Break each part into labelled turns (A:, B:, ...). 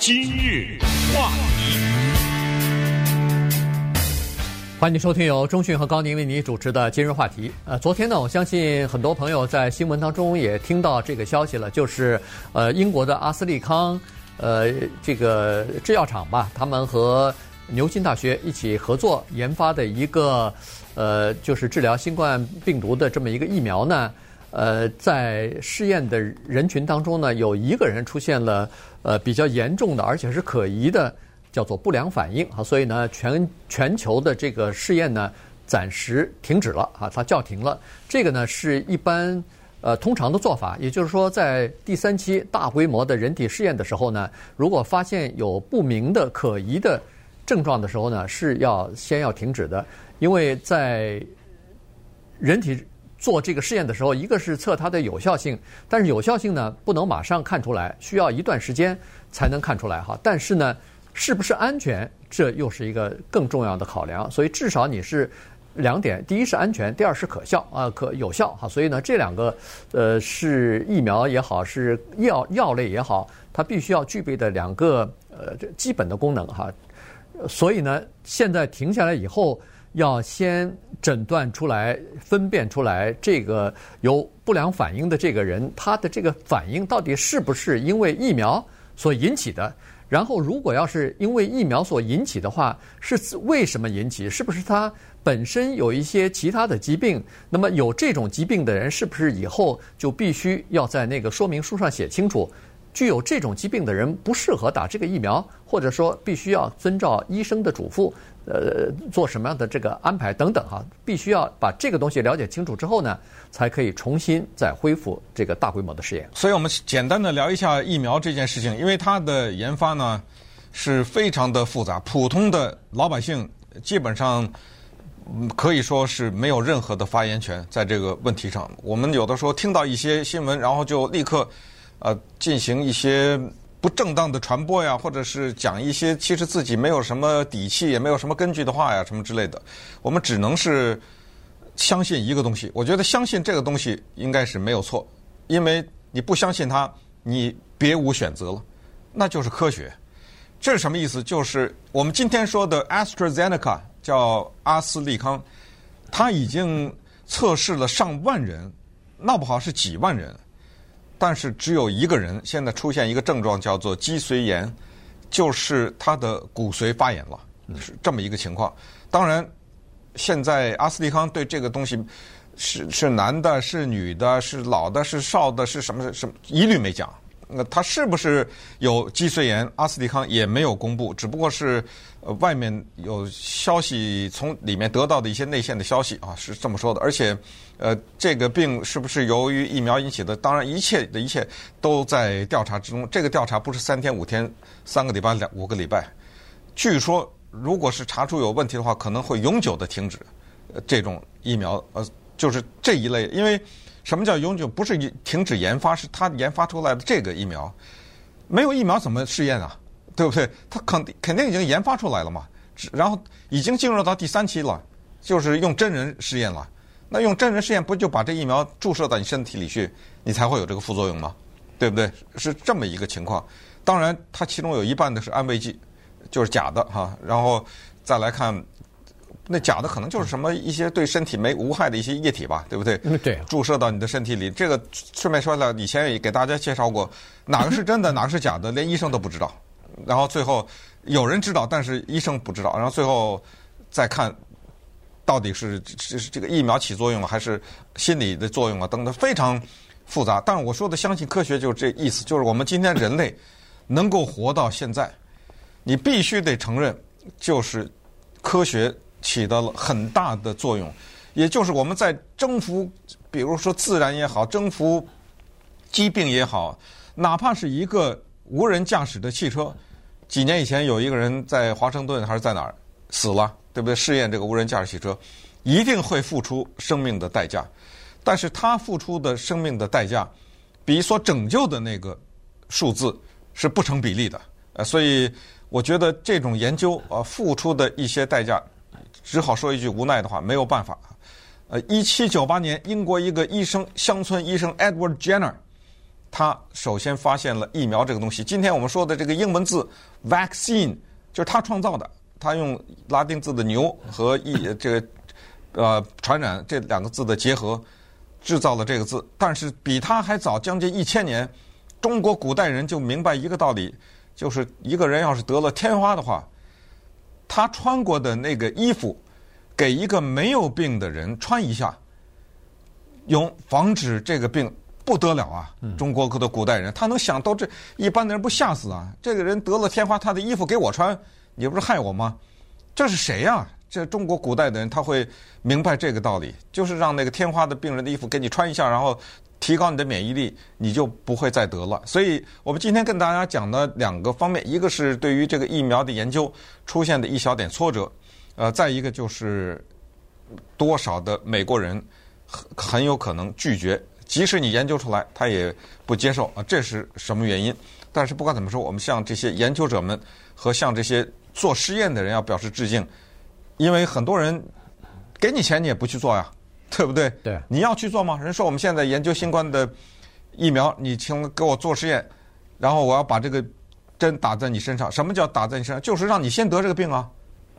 A: 今日话题，
B: 欢迎收听由中讯和高宁为你主持的今日话题。呃，昨天呢，我相信很多朋友在新闻当中也听到这个消息了，就是呃，英国的阿斯利康呃这个制药厂吧，他们和牛津大学一起合作研发的一个呃，就是治疗新冠病毒的这么一个疫苗呢。呃，在试验的人群当中呢，有一个人出现了呃比较严重的，而且是可疑的，叫做不良反应啊，所以呢，全全球的这个试验呢，暂时停止了啊，它叫停了。这个呢，是一般呃通常的做法，也就是说，在第三期大规模的人体试验的时候呢，如果发现有不明的可疑的症状的时候呢，是要先要停止的，因为在人体。做这个试验的时候，一个是测它的有效性，但是有效性呢不能马上看出来，需要一段时间才能看出来哈。但是呢，是不是安全，这又是一个更重要的考量。所以至少你是两点：第一是安全，第二是可效啊，可有效哈。所以呢，这两个呃是疫苗也好，是药药类也好，它必须要具备的两个呃基本的功能哈。所以呢，现在停下来以后。要先诊断出来、分辨出来，这个有不良反应的这个人，他的这个反应到底是不是因为疫苗所引起的？然后，如果要是因为疫苗所引起的话，是为什么引起？是不是他本身有一些其他的疾病？那么有这种疾病的人，是不是以后就必须要在那个说明书上写清楚，具有这种疾病的人不适合打这个疫苗，或者说必须要遵照医生的嘱咐？呃，做什么样的这个安排等等哈，必须要把这个东西了解清楚之后呢，才可以重新再恢复这个大规模的试验。
C: 所以我们简单的聊一下疫苗这件事情，因为它的研发呢是非常的复杂，普通的老百姓基本上可以说是没有任何的发言权在这个问题上。我们有的时候听到一些新闻，然后就立刻呃进行一些。不正当的传播呀，或者是讲一些其实自己没有什么底气，也没有什么根据的话呀，什么之类的，我们只能是相信一个东西。我觉得相信这个东西应该是没有错，因为你不相信它，你别无选择了，那就是科学。这是什么意思？就是我们今天说的 AstraZeneca 叫阿斯利康，它已经测试了上万人，闹不好是几万人。但是只有一个人现在出现一个症状，叫做脊髓炎，就是他的骨髓发炎了，是这么一个情况。当然，现在阿斯利康对这个东西是是男的，是女的，是老的，是少的，是什么什么一律没讲。那他是不是有脊髓炎？阿斯利康也没有公布，只不过是呃外面有消息从里面得到的一些内线的消息啊，是这么说的。而且，呃，这个病是不是由于疫苗引起的？当然，一切的一切都在调查之中。这个调查不是三天五天、三个礼拜、两五个礼拜。据说，如果是查出有问题的话，可能会永久的停止这种疫苗。呃，就是这一类，因为。什么叫永久？不是停止研发，是他研发出来的这个疫苗，没有疫苗怎么试验啊？对不对？它肯定肯定已经研发出来了嘛，然后已经进入到第三期了，就是用真人试验了。那用真人试验不就把这疫苗注射到你身体里去，你才会有这个副作用吗？对不对？是这么一个情况。当然，它其中有一半的是安慰剂，就是假的哈。然后再来看。那假的可能就是什么一些对身体没无害的一些液体吧，对不对？
B: 对，
C: 注射到你的身体里，这个顺便说了，以前也给大家介绍过，哪个是真的，哪个是假的，连医生都不知道。然后最后有人知道，但是医生不知道。然后最后再看，到底是是这个疫苗起作用了，还是心理的作用啊？等等，非常复杂。但是我说的相信科学就是这意思，就是我们今天人类能够活到现在，你必须得承认，就是科学。起到了很大的作用，也就是我们在征服，比如说自然也好，征服疾病也好，哪怕是一个无人驾驶的汽车，几年以前有一个人在华盛顿还是在哪儿死了，对不对？试验这个无人驾驶汽车，一定会付出生命的代价，但是他付出的生命的代价，比所拯救的那个数字是不成比例的，呃，所以我觉得这种研究啊，付出的一些代价。只好说一句无奈的话，没有办法。呃，一七九八年，英国一个医生，乡村医生 Edward Jenner，他首先发现了疫苗这个东西。今天我们说的这个英文字 “vaccine” 就是他创造的，他用拉丁字的“牛”和疫这个呃传染这两个字的结合制造了这个字。但是比他还早将近一千年，中国古代人就明白一个道理，就是一个人要是得了天花的话，他穿过的那个衣服给一个没有病的人穿一下，用防止这个病。不得了啊！中国的古代人，他能想到这一般的人不吓死啊？这个人得了天花，他的衣服给我穿，你不是害我吗？这是谁呀？这中国古代的人他会明白这个道理，就是让那个天花的病人的衣服给你穿一下，然后提高你的免疫力，你就不会再得了。所以我们今天跟大家讲的两个方面，一个是对于这个疫苗的研究出现的一小点挫折，呃，再一个就是多少的美国人很很有可能拒绝。即使你研究出来，他也不接受啊，这是什么原因？但是不管怎么说，我们向这些研究者们和向这些做实验的人要表示致敬，因为很多人给你钱你也不去做呀，对不对？
B: 对。
C: 你要去做吗？人说我们现在研究新冠的疫苗，你请给我做实验，然后我要把这个针打在你身上。什么叫打在你身上？就是让你先得这个病啊！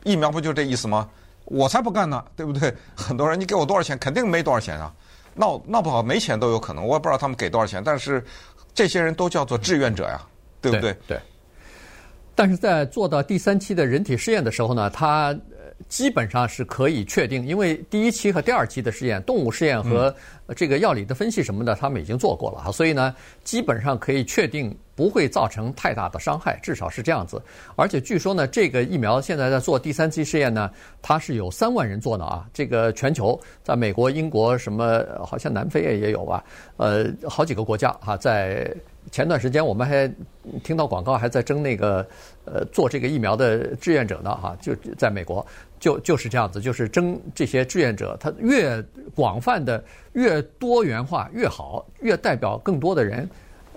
C: 疫苗不就这意思吗？我才不干呢，对不对？很多人你给我多少钱？肯定没多少钱啊。闹闹不好没钱都有可能，我也不知道他们给多少钱，但是这些人都叫做志愿者呀，对不对？
B: 对。但是在做到第三期的人体试验的时候呢，他基本上是可以确定，因为第一期和第二期的试验，动物试验和这个药理的分析什么的，他们已经做过了啊，所以呢，基本上可以确定不会造成太大的伤害，至少是这样子。而且据说呢，这个疫苗现在在做第三期试验呢，它是有三万人做的啊。这个全球，在美国、英国什么，好像南非也也有吧，呃，好几个国家哈，在。前段时间我们还听到广告，还在征那个呃做这个疫苗的志愿者呢，哈，就在美国就就是这样子，就是征这些志愿者，他越广泛的、越多元化越好，越代表更多的人，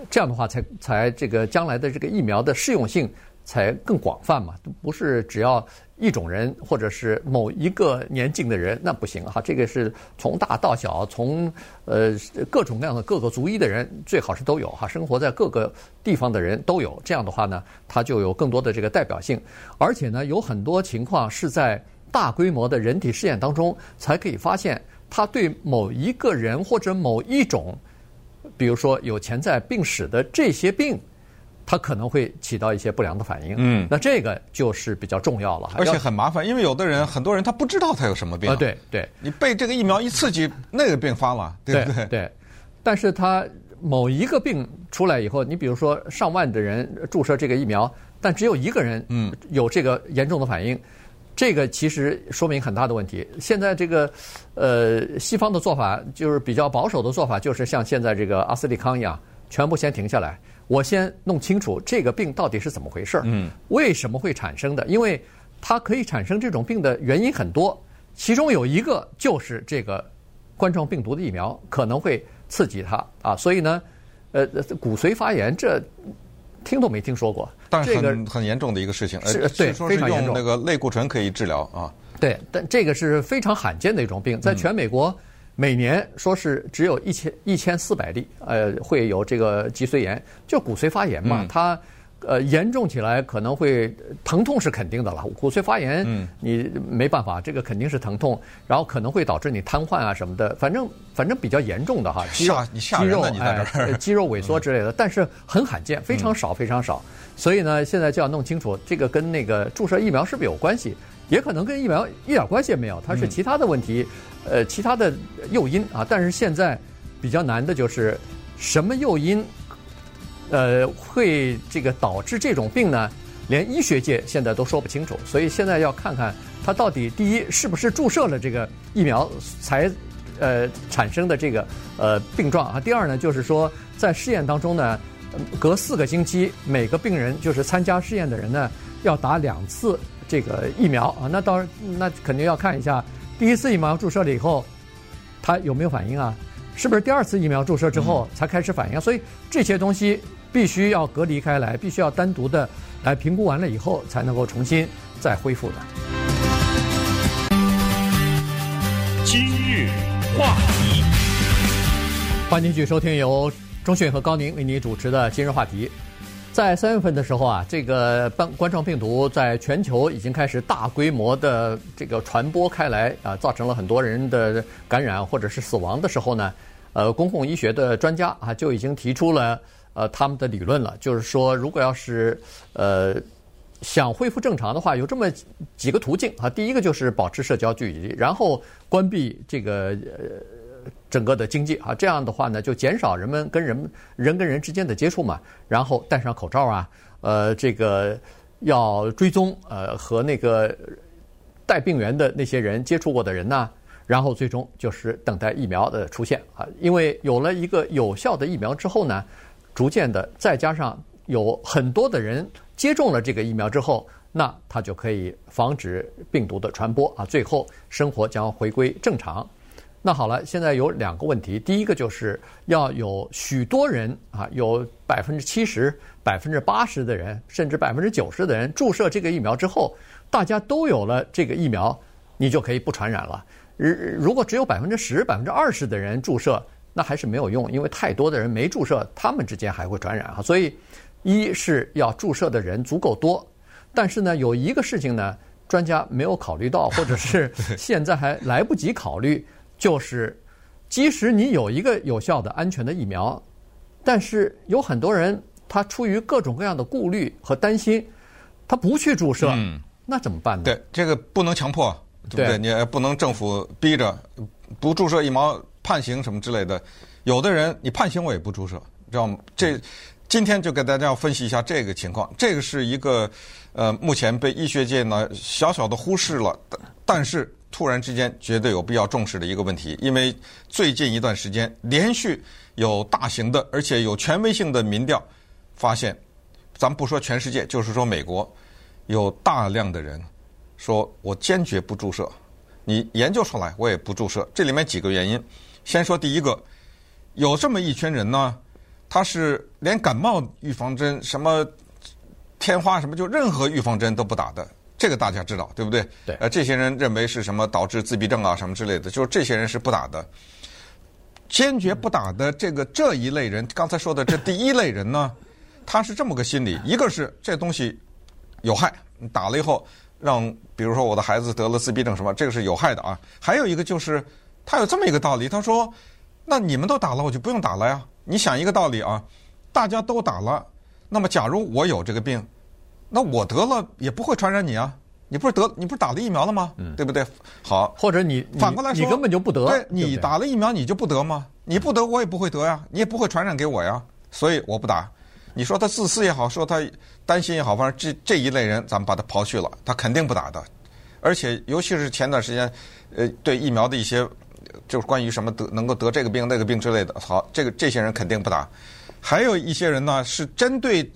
B: 这样的话才才这个将来的这个疫苗的适用性才更广泛嘛，不是只要。一种人，或者是某一个年纪的人，那不行哈。这个是从大到小，从呃各种各样的各个族裔的人，最好是都有哈。生活在各个地方的人都有，这样的话呢，它就有更多的这个代表性。而且呢，有很多情况是在大规模的人体试验当中才可以发现，它对某一个人或者某一种，比如说有潜在病史的这些病。它可能会起到一些不良的反应，嗯，那这个就是比较重要了，
C: 而且很麻烦，因为有的人，很多人他不知道他有什么病。
B: 啊，对对，
C: 你被这个疫苗一刺激，那个病发了，对不对？
B: 对，但是他某一个病出来以后，你比如说上万的人注射这个疫苗，但只有一个人嗯。有这个严重的反应，这个其实说明很大的问题。现在这个呃西方的做法就是比较保守的做法，就是像现在这个阿斯利康一样，全部先停下来。我先弄清楚这个病到底是怎么回事儿，嗯，为什么会产生的？因为它可以产生这种病的原因很多，其中有一个就是这个冠状病毒的疫苗可能会刺激它啊，所以呢，呃，骨髓发炎这听都没听说过，
C: 但是很、这个、很严重的一个事情，
B: 是对，非常严重。
C: 那个类固醇可以治疗啊，
B: 对，但这个是非常罕见的一种病，在全美国。每年说是只有一千一千四百例，呃，会有这个脊髓炎，就骨髓发炎嘛。嗯、它呃严重起来可能会疼痛是肯定的了。骨髓发炎，你没办法，这个肯定是疼痛，然后可能会导致你瘫痪啊什么的。反正反正比较严重的哈，肌肉肌肉哎 肌肉萎缩之类的，但是很罕见，非常少非常少。所以呢，现在就要弄清楚这个跟那个注射疫苗是不是有关系。也可能跟疫苗一点关系也没有，它是其他的问题，呃，其他的诱因啊。但是现在比较难的就是什么诱因，呃，会这个导致这种病呢？连医学界现在都说不清楚。所以现在要看看它到底第一是不是注射了这个疫苗才呃产生的这个呃病状啊。第二呢，就是说在试验当中呢，隔四个星期每个病人就是参加试验的人呢要打两次。这个疫苗啊，那当然，那肯定要看一下第一次疫苗注射了以后，他有没有反应啊？是不是第二次疫苗注射之后才开始反应？所以这些东西必须要隔离开来，必须要单独的来评估完了以后，才能够重新再恢复的。
A: 今日话题，
B: 欢迎继续收听由。钟迅和高宁为您主持的今日话题，在三月份的时候啊，这个冠冠状病毒在全球已经开始大规模的这个传播开来啊，造成了很多人的感染或者是死亡的时候呢，呃，公共医学的专家啊就已经提出了呃他们的理论了，就是说如果要是呃想恢复正常的话，有这么几个途径啊，第一个就是保持社交距离，然后关闭这个呃。整个的经济啊，这样的话呢，就减少人们跟人人跟人之间的接触嘛。然后戴上口罩啊，呃，这个要追踪呃和那个带病源的那些人接触过的人呢。然后最终就是等待疫苗的出现啊，因为有了一个有效的疫苗之后呢，逐渐的再加上有很多的人接种了这个疫苗之后，那它就可以防止病毒的传播啊。最后生活将回归正常。那好了，现在有两个问题。第一个就是要有许多人啊，有百分之七十、百分之八十的人，甚至百分之九十的人注射这个疫苗之后，大家都有了这个疫苗，你就可以不传染了。如如果只有百分之十、百分之二十的人注射，那还是没有用，因为太多的人没注射，他们之间还会传染啊。所以，一是要注射的人足够多，但是呢，有一个事情呢，专家没有考虑到，或者是 现在还来不及考虑。就是，即使你有一个有效的、安全的疫苗，但是有很多人他出于各种各样的顾虑和担心，他不去注射，嗯、那怎么办呢？
C: 对，这个不能强迫，对不对？对你也不能政府逼着不注射疫苗判刑什么之类的。有的人你判刑我也不注射，知道吗？这今天就给大家要分析一下这个情况。这个是一个呃，目前被医学界呢小小的忽视了，但是。突然之间，绝对有必要重视的一个问题，因为最近一段时间连续有大型的，而且有权威性的民调发现，咱们不说全世界，就是说美国有大量的人说我坚决不注射，你研究出来我也不注射。这里面几个原因，先说第一个，有这么一群人呢，他是连感冒预防针、什么天花什么，就任何预防针都不打的。这个大家知道，对不对？
B: 对。
C: 呃，这些人认为是什么导致自闭症啊什么之类的，就是这些人是不打的，坚决不打的这个这一类人，刚才说的这第一类人呢，他是这么个心理：一个是这东西有害，打了以后让比如说我的孩子得了自闭症什么，这个是有害的啊；还有一个就是他有这么一个道理，他说：那你们都打了，我就不用打了呀。你想一个道理啊，大家都打了，那么假如我有这个病。那我得了也不会传染你啊，你不是得你不是打了疫苗了吗？嗯，对不对？好，
B: 或者你
C: 反过来说，
B: 你根本就不得，
C: 对，你打了疫苗你就不得吗？你不得我也不会得呀，你也不会传染给我呀，所以我不打。你说他自私也好，说他担心也好，反正这这一类人咱们把他刨去了，他肯定不打的。而且尤其是前段时间，呃，对疫苗的一些就是关于什么得能够得这个病那个病之类的，好，这个这些人肯定不打。还有一些人呢是针对。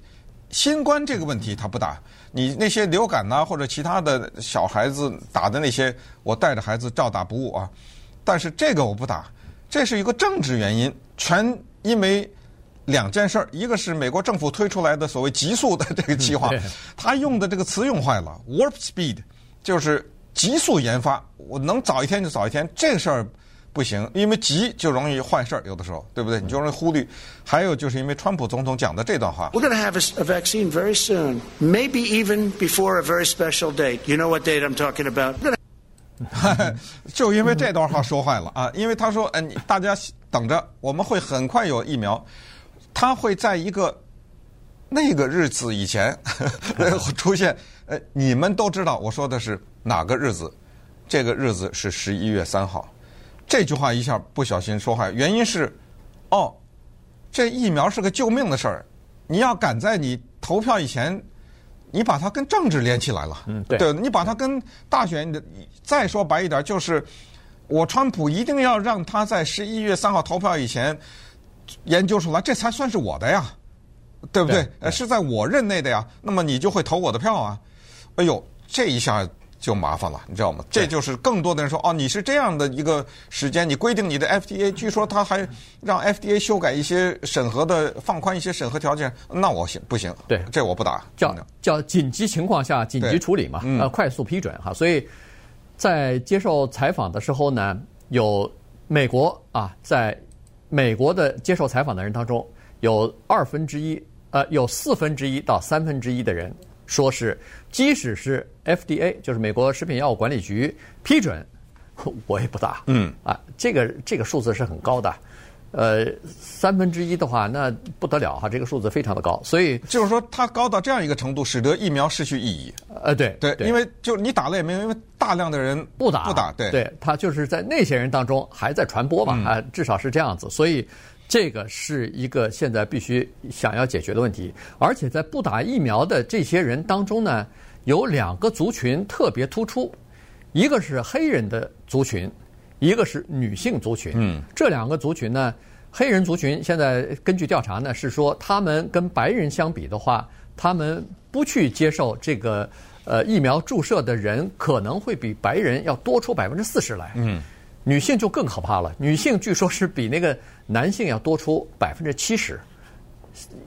C: 新冠这个问题他不打，你那些流感呐、啊、或者其他的小孩子打的那些，我带着孩子照打不误啊。但是这个我不打，这是一个政治原因，全因为两件事儿，一个是美国政府推出来的所谓极速的这个计划，他用的这个词用坏了，warp speed，就是极速研发，我能早一天就早一天，这个事儿。不行，因为急就容易坏事儿，有的时候，对不对？你就容易忽略。还有就是因为川普总统讲的这段话。
D: We're going to have a, vaccine very soon, maybe even before a very special date. You know what date I'm talking about?
C: 就因为这段话说坏了啊！因为他说，嗯、呃，大家等着，我们会很快有疫苗，他会在一个那个日子以前 出现。呃，你们都知道我说的是哪个日子？这个日子是十一月三号。这句话一下不小心说坏，原因是，哦，这疫苗是个救命的事儿，你要赶在你投票以前，你把它跟政治连起来了，
B: 嗯，对，
C: 对，你把它跟大选，再说白一点，就是我川普一定要让他在十一月三号投票以前研究出来，这才算是我的呀，对不对？对对，是在我任内的呀，那么你就会投我的票啊，哎呦，这一下。就麻烦了，你知道吗？这就是更多的人说哦，你是这样的一个时间，你规定你的 FDA，据说他还让 FDA 修改一些审核的，放宽一些审核条件，那我行不行？
B: 对，
C: 这我不打。
B: 叫叫紧急情况下紧急处理嘛，呃，快速批准哈。所以在接受采访的时候呢，有美国啊，在美国的接受采访的人当中，有二分之一，呃，有四分之一到三分之一的人说是，即使是 FDA，就是美国食品药物管理局批准，我也不打。
C: 嗯，
B: 啊，这个这个数字是很高的。呃，三分之一的话，那不得了哈，这个数字非常的高，所以
C: 就是说它高到这样一个程度，使得疫苗失去意义。
B: 呃，对
C: 对，因为就你打了也没有，因为大量的人
B: 不打。
C: 不打，对。
B: 对，他就是在那些人当中还在传播嘛，啊、嗯，至少是这样子，所以这个是一个现在必须想要解决的问题，而且在不打疫苗的这些人当中呢，有两个族群特别突出，一个是黑人的族群。一个是女性族群，嗯，这两个族群呢，黑人族群现在根据调查呢是说，他们跟白人相比的话，他们不去接受这个呃疫苗注射的人可能会比白人要多出百分之四十来，嗯，女性就更可怕了，女性据说是比那个男性要多出百分之七十，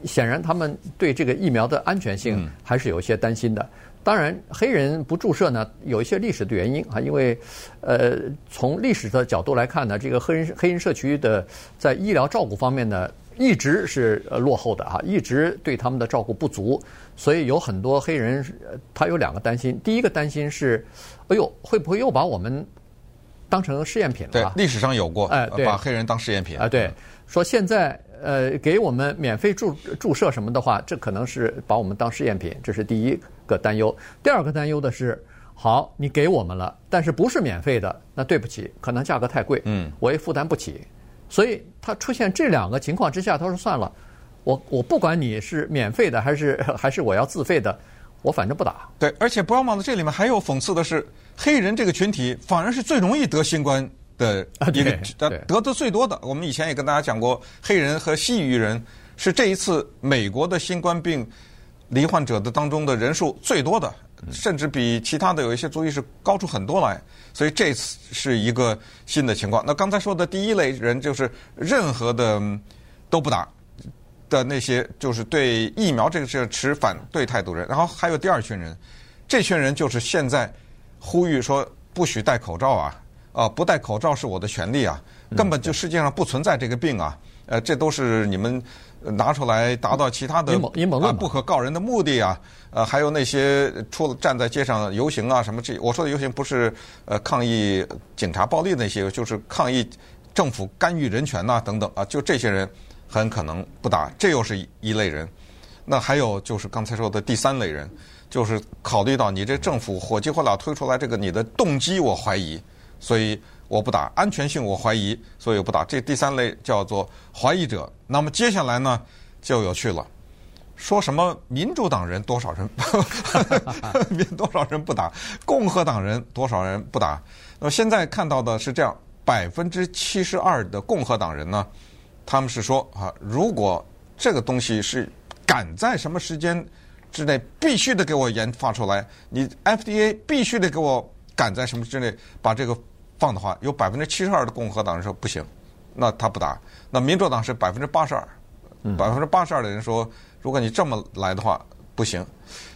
B: 显然他们对这个疫苗的安全性还是有一些担心的。当然，黑人不注射呢，有一些历史的原因啊，因为，呃，从历史的角度来看呢，这个黑人黑人社区的在医疗照顾方面呢，一直是落后的啊，一直对他们的照顾不足，所以有很多黑人他有两个担心，第一个担心是，哎呦，会不会又把我们当成试验品了？
C: 对，历史上有过，
B: 哎，对，
C: 把黑人当试验品
B: 啊，对，说现在。呃，给我们免费注注射什么的话，这可能是把我们当试验品，这是第一个担忧。第二个担忧的是，好，你给我们了，但是不是免费的，那对不起，可能价格太贵，嗯，我也负担不起。所以他出现这两个情况之下，他说算了，我我不管你是免费的还是还是我要自费的，我反正不打。
C: 对，而且不要忘了，这里面还有讽刺的是，黑人这个群体反而是最容易得新冠。的一个得得的最多的，我们以前也跟大家讲过，黑人和西裔人是这一次美国的新冠病罹患者的当中的人数最多的，甚至比其他的有一些族裔是高出很多来，所以这次是一个新的情况。那刚才说的第一类人就是任何的都不打的那些，就是对疫苗这个事持反对态度人，然后还有第二群人，这群人就是现在呼吁说不许戴口罩啊。啊，不戴口罩是我的权利啊！根本就世界上不存在这个病啊！呃，这都是你们拿出来达到其他的啊不可告人的目的啊！呃，还有那些出了站在街上游行啊什么这，我说的游行不是呃抗议警察暴力那些，就是抗议政府干预人权呐、啊、等等啊，就这些人很可能不打，这又是一一类人。那还有就是刚才说的第三类人，就是考虑到你这政府火急火燎推出来这个你的动机，我怀疑。所以我不打，安全性我怀疑，所以我不打。这第三类叫做怀疑者。那么接下来呢，就有趣了，说什么民主党人多少人，多少人不打，共和党人多少人不打。那么现在看到的是这样，百分之七十二的共和党人呢，他们是说啊，如果这个东西是赶在什么时间之内必须得给我研发出来，你 FDA 必须得给我赶在什么之内把这个。放的话，有百分之七十二的共和党人说不行，那他不打。那民主党是百分之八十二，百分之八十二的人说，如果你这么来的话不行。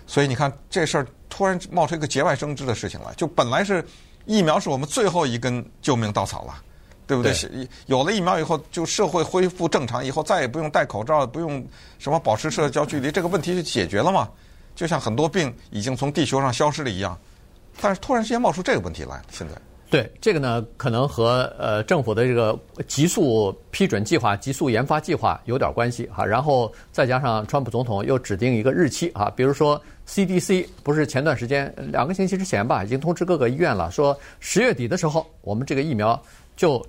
C: 所以你看这事儿突然冒出一个节外生枝的事情来，就本来是疫苗是我们最后一根救命稻草了，对不对？对有了疫苗以后，就社会恢复正常，以后再也不用戴口罩，不用什么保持社交距离，这个问题就解决了嘛？就像很多病已经从地球上消失了一样，但是突然之间冒出这个问题来，现在。
B: 对这个呢，可能和呃政府的这个急速批准计划、急速研发计划有点关系哈。然后再加上川普总统又指定一个日期啊，比如说 CDC 不是前段时间两个星期之前吧，已经通知各个医院了，说十月底的时候我们这个疫苗就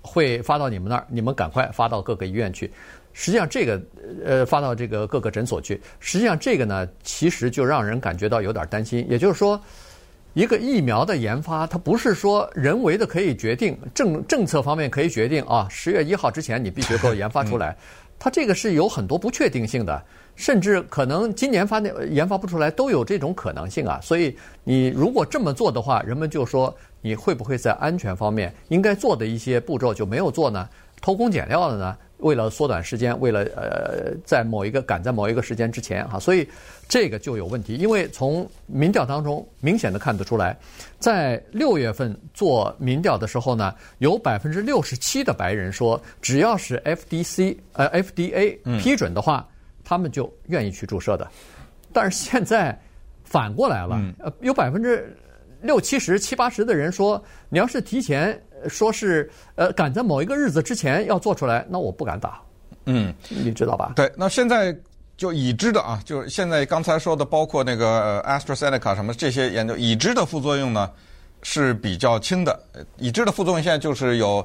B: 会发到你们那儿，你们赶快发到各个医院去。实际上这个呃发到这个各个诊所去，实际上这个呢，其实就让人感觉到有点担心，也就是说。一个疫苗的研发，它不是说人为的可以决定，政政策方面可以决定啊，十月一号之前你必须给我研发出来。它这个是有很多不确定性的，甚至可能今年发那研发不出来都有这种可能性啊。所以你如果这么做的话，人们就说你会不会在安全方面应该做的一些步骤就没有做呢？偷工减料了呢？为了缩短时间，为了呃在某一个赶在某一个时间之前哈，所以这个就有问题。因为从民调当中明显的看得出来，在六月份做民调的时候呢，有百分之六十七的白人说，只要是 FDC 呃 FDA 批准的话，他们就愿意去注射的。但是现在反过来了，呃，有百分之六七十、七八十的人说，你要是提前。说是呃赶在某一个日子之前要做出来，那我不敢打。
C: 嗯，
B: 你知道吧？
C: 对，那现在就已知的啊，就是现在刚才说的，包括那个 AstraZeneca 什么这些研究已知的副作用呢是比较轻的。已知的副作用现在就是有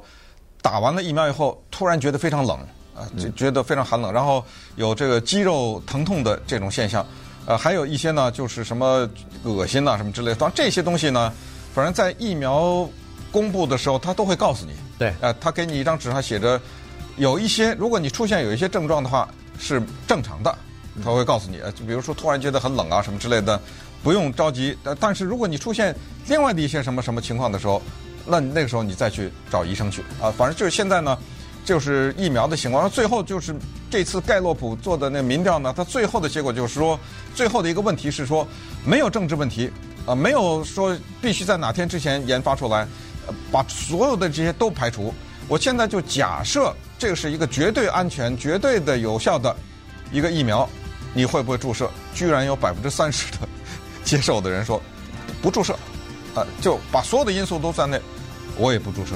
C: 打完了疫苗以后突然觉得非常冷啊，就觉得非常寒冷，然后有这个肌肉疼痛的这种现象。呃，还有一些呢就是什么恶心呐什么之类的。当然这些东西呢，反正在疫苗。公布的时候，他都会告诉你。
B: 对，
C: 呃，他给你一张纸上写着，有一些，如果你出现有一些症状的话，是正常的，他会告诉你。呃就比如说突然觉得很冷啊什么之类的，不用着急。但是如果你出现另外的一些什么什么情况的时候，那那个时候你再去找医生去啊。反正就是现在呢，就是疫苗的情况。最后就是这次盖洛普做的那民调呢，它最后的结果就是说，最后的一个问题是说，没有政治问题啊，没有说必须在哪天之前研发出来。把所有的这些都排除，我现在就假设这个是一个绝对安全、绝对的有效的一个疫苗，你会不会注射？居然有百分之三十的 接受的人说不注射，啊，就把所有的因素都在内，我也不注射。